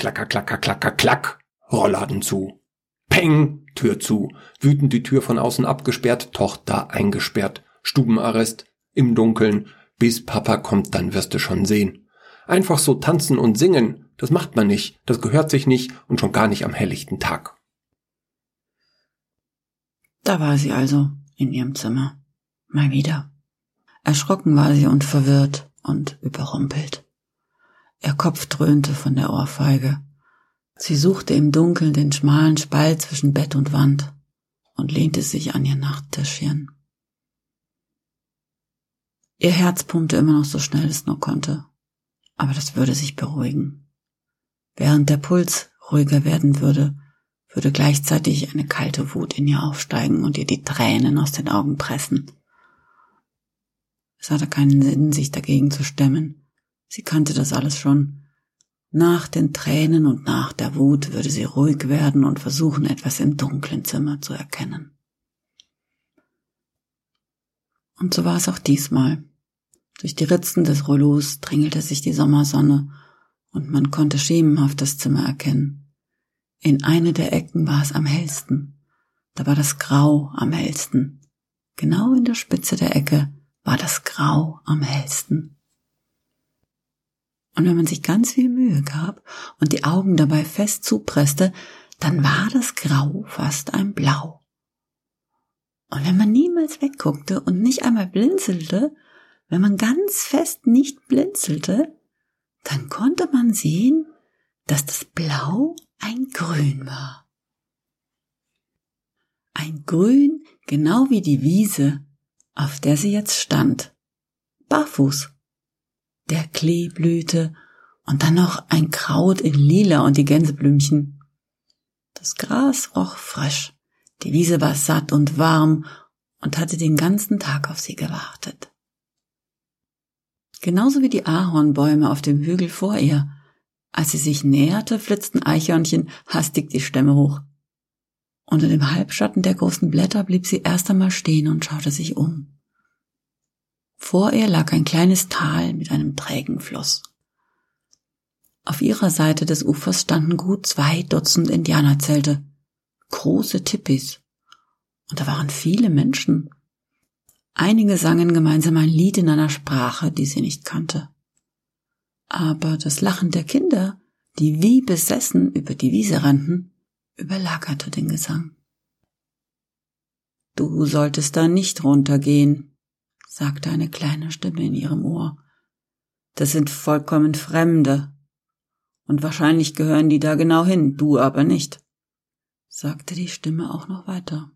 Klacker, klacker, klacker, klack. Rollladen zu. Peng, Tür zu. Wütend die Tür von außen abgesperrt, Tochter eingesperrt. Stubenarrest, im Dunkeln. Bis Papa kommt, dann wirst du schon sehen. Einfach so tanzen und singen, das macht man nicht, das gehört sich nicht und schon gar nicht am helllichten Tag. Da war sie also in ihrem Zimmer. Mal wieder. Erschrocken war sie und verwirrt und überrumpelt. Ihr Kopf dröhnte von der Ohrfeige. Sie suchte im Dunkeln den schmalen Spalt zwischen Bett und Wand und lehnte sich an ihr Nachttischchen. Ihr Herz pumpte immer noch so schnell es nur konnte, aber das würde sich beruhigen. Während der Puls ruhiger werden würde, würde gleichzeitig eine kalte Wut in ihr aufsteigen und ihr die Tränen aus den Augen pressen. Es hatte keinen Sinn, sich dagegen zu stemmen. Sie kannte das alles schon. Nach den Tränen und nach der Wut würde sie ruhig werden und versuchen, etwas im dunklen Zimmer zu erkennen. Und so war es auch diesmal. Durch die Ritzen des Rollos drängelte sich die Sommersonne und man konnte schemenhaft das Zimmer erkennen. In eine der Ecken war es am hellsten. Da war das Grau am hellsten. Genau in der Spitze der Ecke war das Grau am hellsten. Und wenn man sich ganz viel Mühe gab und die Augen dabei fest zupresste, dann war das Grau fast ein Blau. Und wenn man niemals wegguckte und nicht einmal blinzelte, wenn man ganz fest nicht blinzelte, dann konnte man sehen, dass das Blau ein Grün war. Ein Grün, genau wie die Wiese, auf der sie jetzt stand. Barfuß. Der Klee blühte und dann noch ein Kraut in Lila und die Gänseblümchen. Das Gras roch frisch, die Wiese war satt und warm und hatte den ganzen Tag auf sie gewartet. Genauso wie die Ahornbäume auf dem Hügel vor ihr. Als sie sich näherte, flitzten Eichhörnchen hastig die Stämme hoch. Unter dem Halbschatten der großen Blätter blieb sie erst einmal stehen und schaute sich um. Vor ihr lag ein kleines Tal mit einem trägen Fluss. Auf ihrer Seite des Ufers standen gut zwei Dutzend Indianerzelte, große Tippis. Und da waren viele Menschen. Einige sangen gemeinsam ein Lied in einer Sprache, die sie nicht kannte. Aber das Lachen der Kinder, die wie besessen über die Wiese rannten, überlagerte den Gesang. Du solltest da nicht runtergehen, sagte eine kleine Stimme in ihrem Ohr. Das sind vollkommen Fremde. Und wahrscheinlich gehören die da genau hin, du aber nicht, sagte die Stimme auch noch weiter.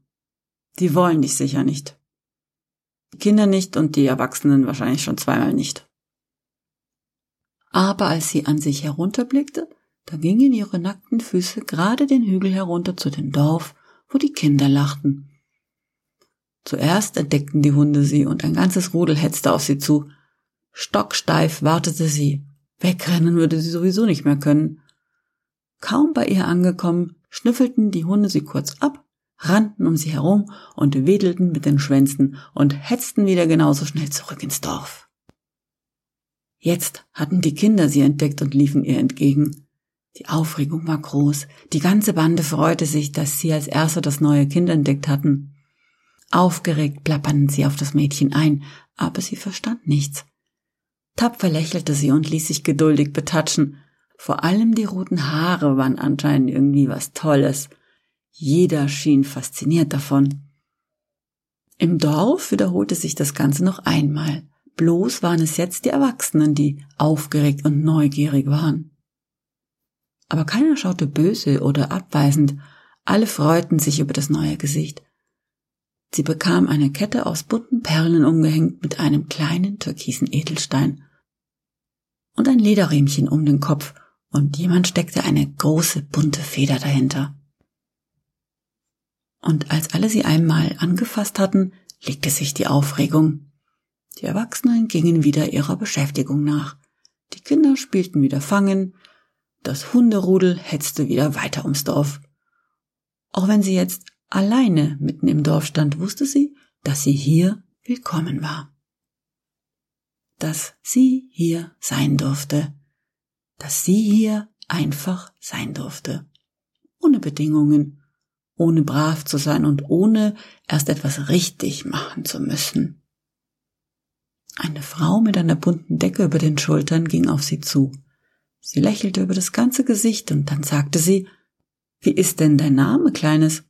Die wollen dich sicher nicht. Die Kinder nicht und die Erwachsenen wahrscheinlich schon zweimal nicht. Aber als sie an sich herunterblickte, da gingen ihre nackten Füße gerade den Hügel herunter zu dem Dorf, wo die Kinder lachten. Zuerst entdeckten die Hunde sie und ein ganzes Rudel hetzte auf sie zu. Stocksteif wartete sie. Wegrennen würde sie sowieso nicht mehr können. Kaum bei ihr angekommen, schnüffelten die Hunde sie kurz ab, rannten um sie herum und wedelten mit den Schwänzen und hetzten wieder genauso schnell zurück ins Dorf. Jetzt hatten die Kinder sie entdeckt und liefen ihr entgegen. Die Aufregung war groß. Die ganze Bande freute sich, dass sie als Erster das neue Kind entdeckt hatten. Aufgeregt plapperten sie auf das Mädchen ein, aber sie verstand nichts. Tapfer lächelte sie und ließ sich geduldig betatschen. Vor allem die roten Haare waren anscheinend irgendwie was Tolles. Jeder schien fasziniert davon. Im Dorf wiederholte sich das Ganze noch einmal. Bloß waren es jetzt die Erwachsenen, die aufgeregt und neugierig waren. Aber keiner schaute böse oder abweisend. Alle freuten sich über das neue Gesicht. Sie bekam eine Kette aus bunten Perlen umgehängt mit einem kleinen türkisen Edelstein und ein Lederriemchen um den Kopf und jemand steckte eine große bunte Feder dahinter. Und als alle sie einmal angefasst hatten, legte sich die Aufregung. Die Erwachsenen gingen wieder ihrer Beschäftigung nach. Die Kinder spielten wieder Fangen, das Hunderudel hetzte wieder weiter ums Dorf. Auch wenn sie jetzt alleine mitten im Dorf stand, wusste sie, dass sie hier willkommen war. Dass sie hier sein durfte. Dass sie hier einfach sein durfte. Ohne Bedingungen, ohne brav zu sein und ohne erst etwas richtig machen zu müssen. Eine Frau mit einer bunten Decke über den Schultern ging auf sie zu. Sie lächelte über das ganze Gesicht und dann sagte sie, Wie ist denn dein Name, Kleines?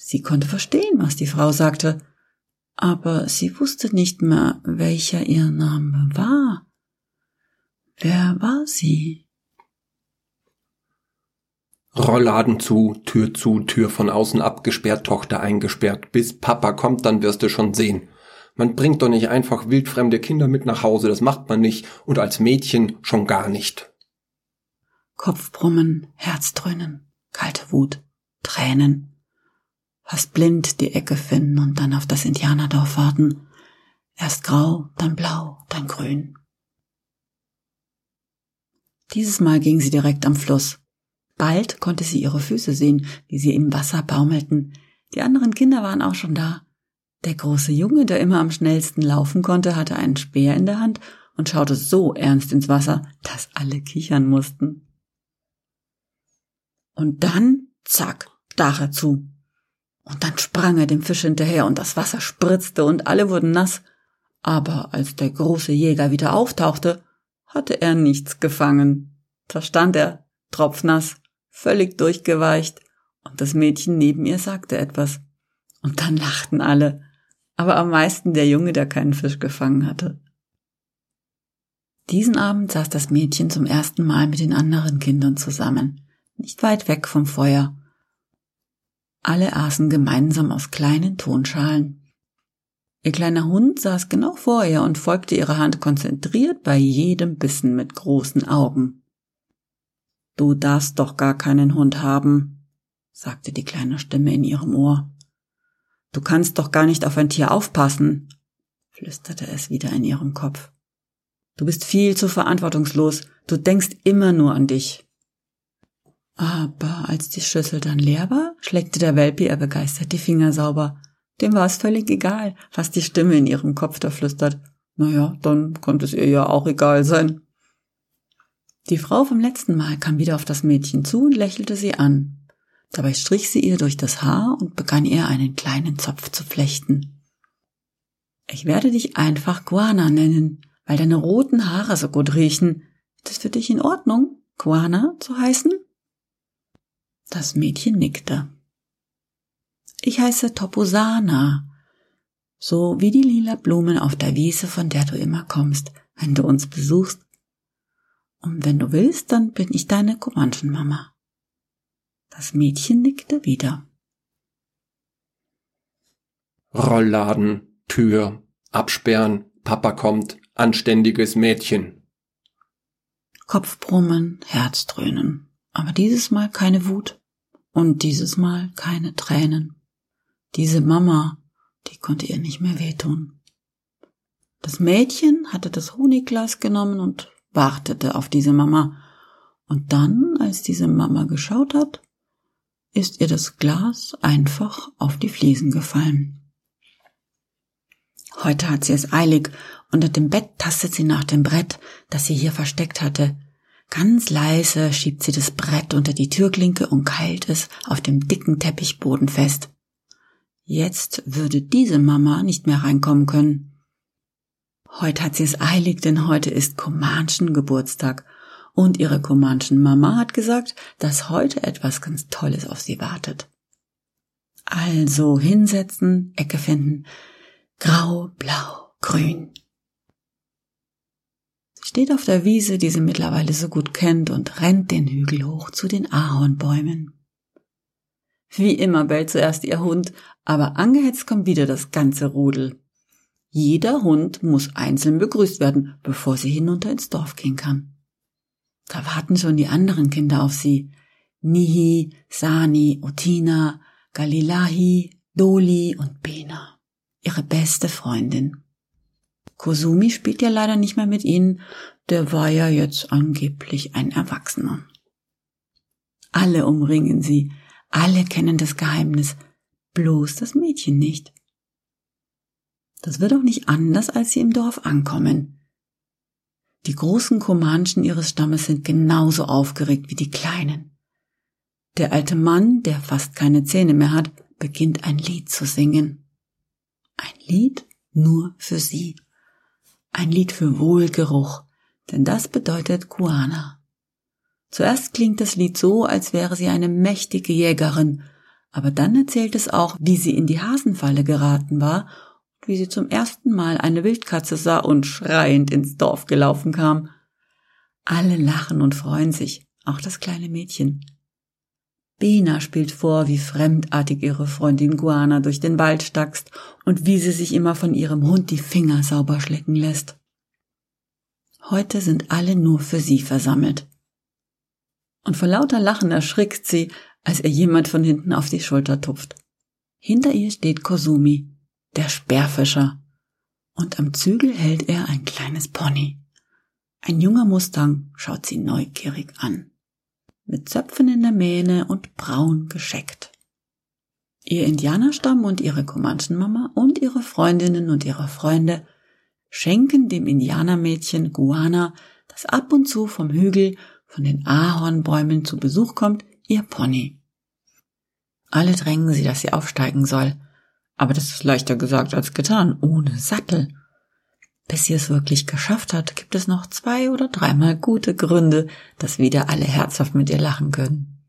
Sie konnte verstehen, was die Frau sagte, aber sie wusste nicht mehr, welcher ihr Name war. Wer war sie? Rollladen zu, Tür zu, Tür von außen abgesperrt, Tochter eingesperrt. Bis Papa kommt, dann wirst du schon sehen. Man bringt doch nicht einfach wildfremde Kinder mit nach Hause, das macht man nicht, und als Mädchen schon gar nicht. Kopfbrummen, Herzdröhnen, kalte Wut, Tränen. Fast blind die Ecke finden und dann auf das Indianerdorf warten. Erst grau, dann blau, dann grün. Dieses Mal ging sie direkt am Fluss. Bald konnte sie ihre Füße sehen, wie sie im Wasser baumelten. Die anderen Kinder waren auch schon da. Der große Junge, der immer am schnellsten laufen konnte, hatte einen Speer in der Hand und schaute so ernst ins Wasser, dass alle kichern mussten. Und dann, zack, stach er zu. Und dann sprang er dem Fisch hinterher und das Wasser spritzte und alle wurden nass. Aber als der große Jäger wieder auftauchte, hatte er nichts gefangen. Da stand er, tropfnass, völlig durchgeweicht, und das Mädchen neben ihr sagte etwas. Und dann lachten alle, aber am meisten der Junge, der keinen Fisch gefangen hatte. Diesen Abend saß das Mädchen zum ersten Mal mit den anderen Kindern zusammen, nicht weit weg vom Feuer, alle aßen gemeinsam aus kleinen Tonschalen. Ihr kleiner Hund saß genau vor ihr und folgte ihrer Hand konzentriert bei jedem Bissen mit großen Augen. Du darfst doch gar keinen Hund haben, sagte die kleine Stimme in ihrem Ohr. Du kannst doch gar nicht auf ein Tier aufpassen, flüsterte es wieder in ihrem Kopf. Du bist viel zu verantwortungslos, du denkst immer nur an dich. Aber als die Schüssel dann leer war, schleckte der Welpe ihr begeistert die Finger sauber. Dem war es völlig egal, was die Stimme in ihrem Kopf da flüstert. Naja, dann konnte es ihr ja auch egal sein. Die Frau vom letzten Mal kam wieder auf das Mädchen zu und lächelte sie an. Dabei strich sie ihr durch das Haar und begann ihr einen kleinen Zopf zu flechten. Ich werde dich einfach Guana nennen, weil deine roten Haare so gut riechen. Ist es für dich in Ordnung, Guana zu heißen? Das Mädchen nickte. Ich heiße Toposana, so wie die lila Blumen auf der Wiese, von der du immer kommst, wenn du uns besuchst. Und wenn du willst, dann bin ich deine Comanchen-Mama. Das Mädchen nickte wieder. Rollladen, Tür, absperren, Papa kommt, anständiges Mädchen. Kopfbrummen, Herzdröhnen aber dieses Mal keine Wut und dieses Mal keine Tränen. Diese Mama, die konnte ihr nicht mehr wehtun. Das Mädchen hatte das Honigglas genommen und wartete auf diese Mama. Und dann, als diese Mama geschaut hat, ist ihr das Glas einfach auf die Fliesen gefallen. Heute hat sie es eilig. Unter dem Bett tastet sie nach dem Brett, das sie hier versteckt hatte. Ganz leise schiebt sie das Brett unter die Türklinke und keilt es auf dem dicken Teppichboden fest. Jetzt würde diese Mama nicht mehr reinkommen können. Heute hat sie es eilig, denn heute ist Comanchen Geburtstag. Und ihre Comanchen Mama hat gesagt, dass heute etwas ganz Tolles auf sie wartet. Also hinsetzen, Ecke finden. Grau, blau, grün steht auf der Wiese, die sie mittlerweile so gut kennt, und rennt den Hügel hoch zu den Ahornbäumen. Wie immer bellt zuerst ihr Hund, aber angehetzt kommt wieder das ganze Rudel. Jeder Hund muss einzeln begrüßt werden, bevor sie hinunter ins Dorf gehen kann. Da warten schon die anderen Kinder auf sie. Nihi, Sani, Otina, Galilahi, Doli und Bena. Ihre beste Freundin. Kosumi spielt ja leider nicht mehr mit ihnen, der war ja jetzt angeblich ein Erwachsener. Alle umringen sie, alle kennen das Geheimnis, bloß das Mädchen nicht. Das wird auch nicht anders, als sie im Dorf ankommen. Die großen Comanchen ihres Stammes sind genauso aufgeregt wie die kleinen. Der alte Mann, der fast keine Zähne mehr hat, beginnt ein Lied zu singen. Ein Lied nur für sie. Ein Lied für Wohlgeruch, denn das bedeutet Guana. Zuerst klingt das Lied so, als wäre sie eine mächtige Jägerin, aber dann erzählt es auch, wie sie in die Hasenfalle geraten war und wie sie zum ersten Mal eine Wildkatze sah und schreiend ins Dorf gelaufen kam. Alle lachen und freuen sich, auch das kleine Mädchen. Bena spielt vor, wie fremdartig ihre Freundin Guana durch den Wald stackst und wie sie sich immer von ihrem Hund die Finger sauber schlecken lässt. Heute sind alle nur für sie versammelt. Und vor lauter Lachen erschrickt sie, als ihr jemand von hinten auf die Schulter tupft. Hinter ihr steht Kosumi, der Sperrfischer, und am Zügel hält er ein kleines Pony. Ein junger Mustang schaut sie neugierig an mit Zöpfen in der Mähne und braun gescheckt. Ihr Indianerstamm und ihre Comanchen-Mama und ihre Freundinnen und ihre Freunde schenken dem Indianermädchen Guana, das ab und zu vom Hügel von den Ahornbäumen zu Besuch kommt, ihr Pony. Alle drängen sie, dass sie aufsteigen soll, aber das ist leichter gesagt als getan, ohne Sattel. Bis sie es wirklich geschafft hat, gibt es noch zwei oder dreimal gute Gründe, dass wieder alle herzhaft mit ihr lachen können.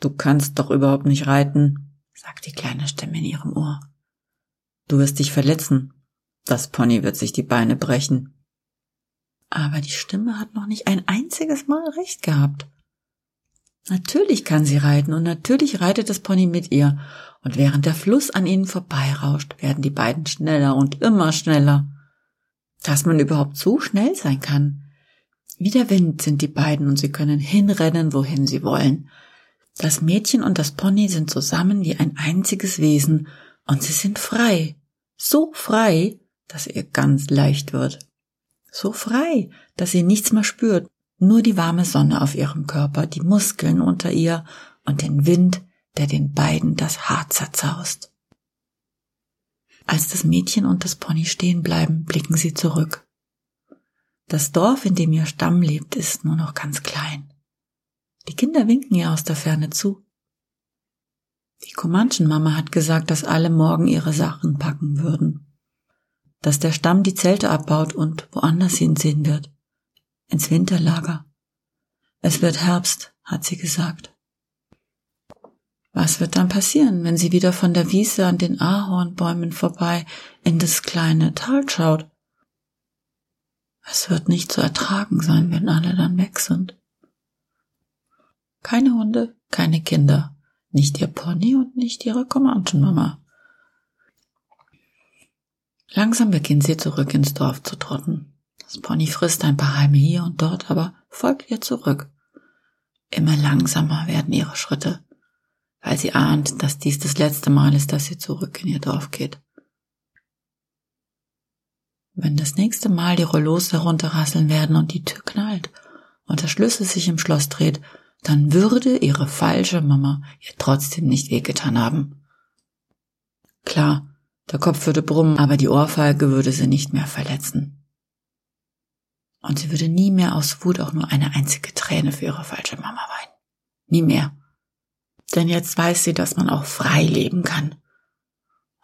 Du kannst doch überhaupt nicht reiten, sagt die kleine Stimme in ihrem Ohr. Du wirst dich verletzen. Das Pony wird sich die Beine brechen. Aber die Stimme hat noch nicht ein einziges Mal recht gehabt. Natürlich kann sie reiten und natürlich reitet das Pony mit ihr, und während der Fluss an ihnen vorbeirauscht, werden die beiden schneller und immer schneller dass man überhaupt so schnell sein kann. Wie der Wind sind die beiden und sie können hinrennen, wohin sie wollen. Das Mädchen und das Pony sind zusammen wie ein einziges Wesen und sie sind frei. So frei, dass ihr ganz leicht wird. So frei, dass sie nichts mehr spürt, nur die warme Sonne auf ihrem Körper, die Muskeln unter ihr und den Wind, der den beiden das Haar zerzaust. Als das Mädchen und das Pony stehen bleiben, blicken sie zurück. Das Dorf, in dem ihr Stamm lebt, ist nur noch ganz klein. Die Kinder winken ihr aus der Ferne zu. Die Comanchen-Mama hat gesagt, dass alle morgen ihre Sachen packen würden. Dass der Stamm die Zelte abbaut und woanders hinsehen wird. Ins Winterlager. Es wird Herbst, hat sie gesagt. Was wird dann passieren, wenn sie wieder von der Wiese an den Ahornbäumen vorbei in das kleine Tal schaut? Es wird nicht zu ertragen sein, wenn alle dann weg sind. Keine Hunde, keine Kinder, nicht ihr Pony und nicht ihre Comanchen-Mama. Langsam beginnt sie zurück ins Dorf zu trotten. Das Pony frisst ein paar Heime hier und dort, aber folgt ihr zurück. Immer langsamer werden ihre Schritte weil sie ahnt, dass dies das letzte Mal ist, dass sie zurück in ihr Dorf geht. Wenn das nächste Mal die Rollos herunterrasseln werden und die Tür knallt und der Schlüssel sich im Schloss dreht, dann würde ihre falsche Mama ihr trotzdem nicht wehgetan haben. Klar, der Kopf würde brummen, aber die Ohrfeige würde sie nicht mehr verletzen. Und sie würde nie mehr aus Wut auch nur eine einzige Träne für ihre falsche Mama weinen. Nie mehr. Denn jetzt weiß sie, dass man auch frei leben kann.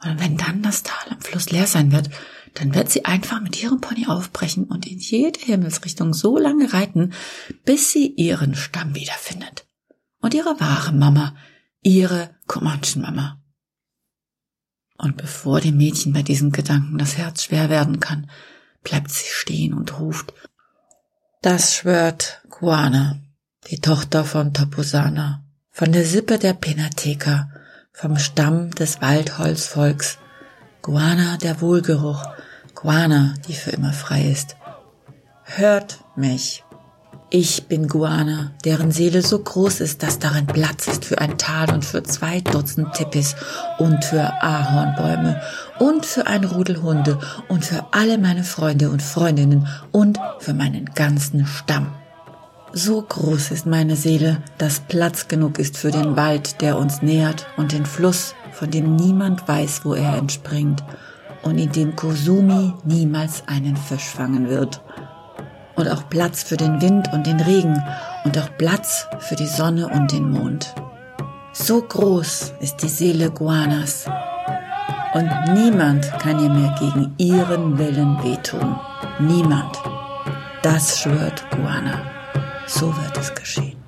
Und wenn dann das Tal am Fluss leer sein wird, dann wird sie einfach mit ihrem Pony aufbrechen und in jede Himmelsrichtung so lange reiten, bis sie ihren Stamm wiederfindet. Und ihre wahre Mama, ihre Comanchen-Mama. Und bevor dem Mädchen bei diesen Gedanken das Herz schwer werden kann, bleibt sie stehen und ruft, das schwört Guana, die Tochter von Tapusana, von der Sippe der Penatheker, vom Stamm des Waldholzvolks, Guana der Wohlgeruch, Guana, die für immer frei ist. Hört mich. Ich bin Guana, deren Seele so groß ist, dass darin Platz ist für ein Tal und für zwei Dutzend Tippis und für Ahornbäume und für ein Rudel Hunde und für alle meine Freunde und Freundinnen und für meinen ganzen Stamm. So groß ist meine Seele, dass Platz genug ist für den Wald, der uns nährt, und den Fluss, von dem niemand weiß, wo er entspringt, und in dem Kosumi niemals einen Fisch fangen wird. und auch Platz für den Wind und den Regen und auch Platz für die Sonne und den Mond. So groß ist die Seele Guanas und niemand kann ihr mehr gegen ihren Willen wehtun. Niemand. Das schwört Guana. So wird es geschehen.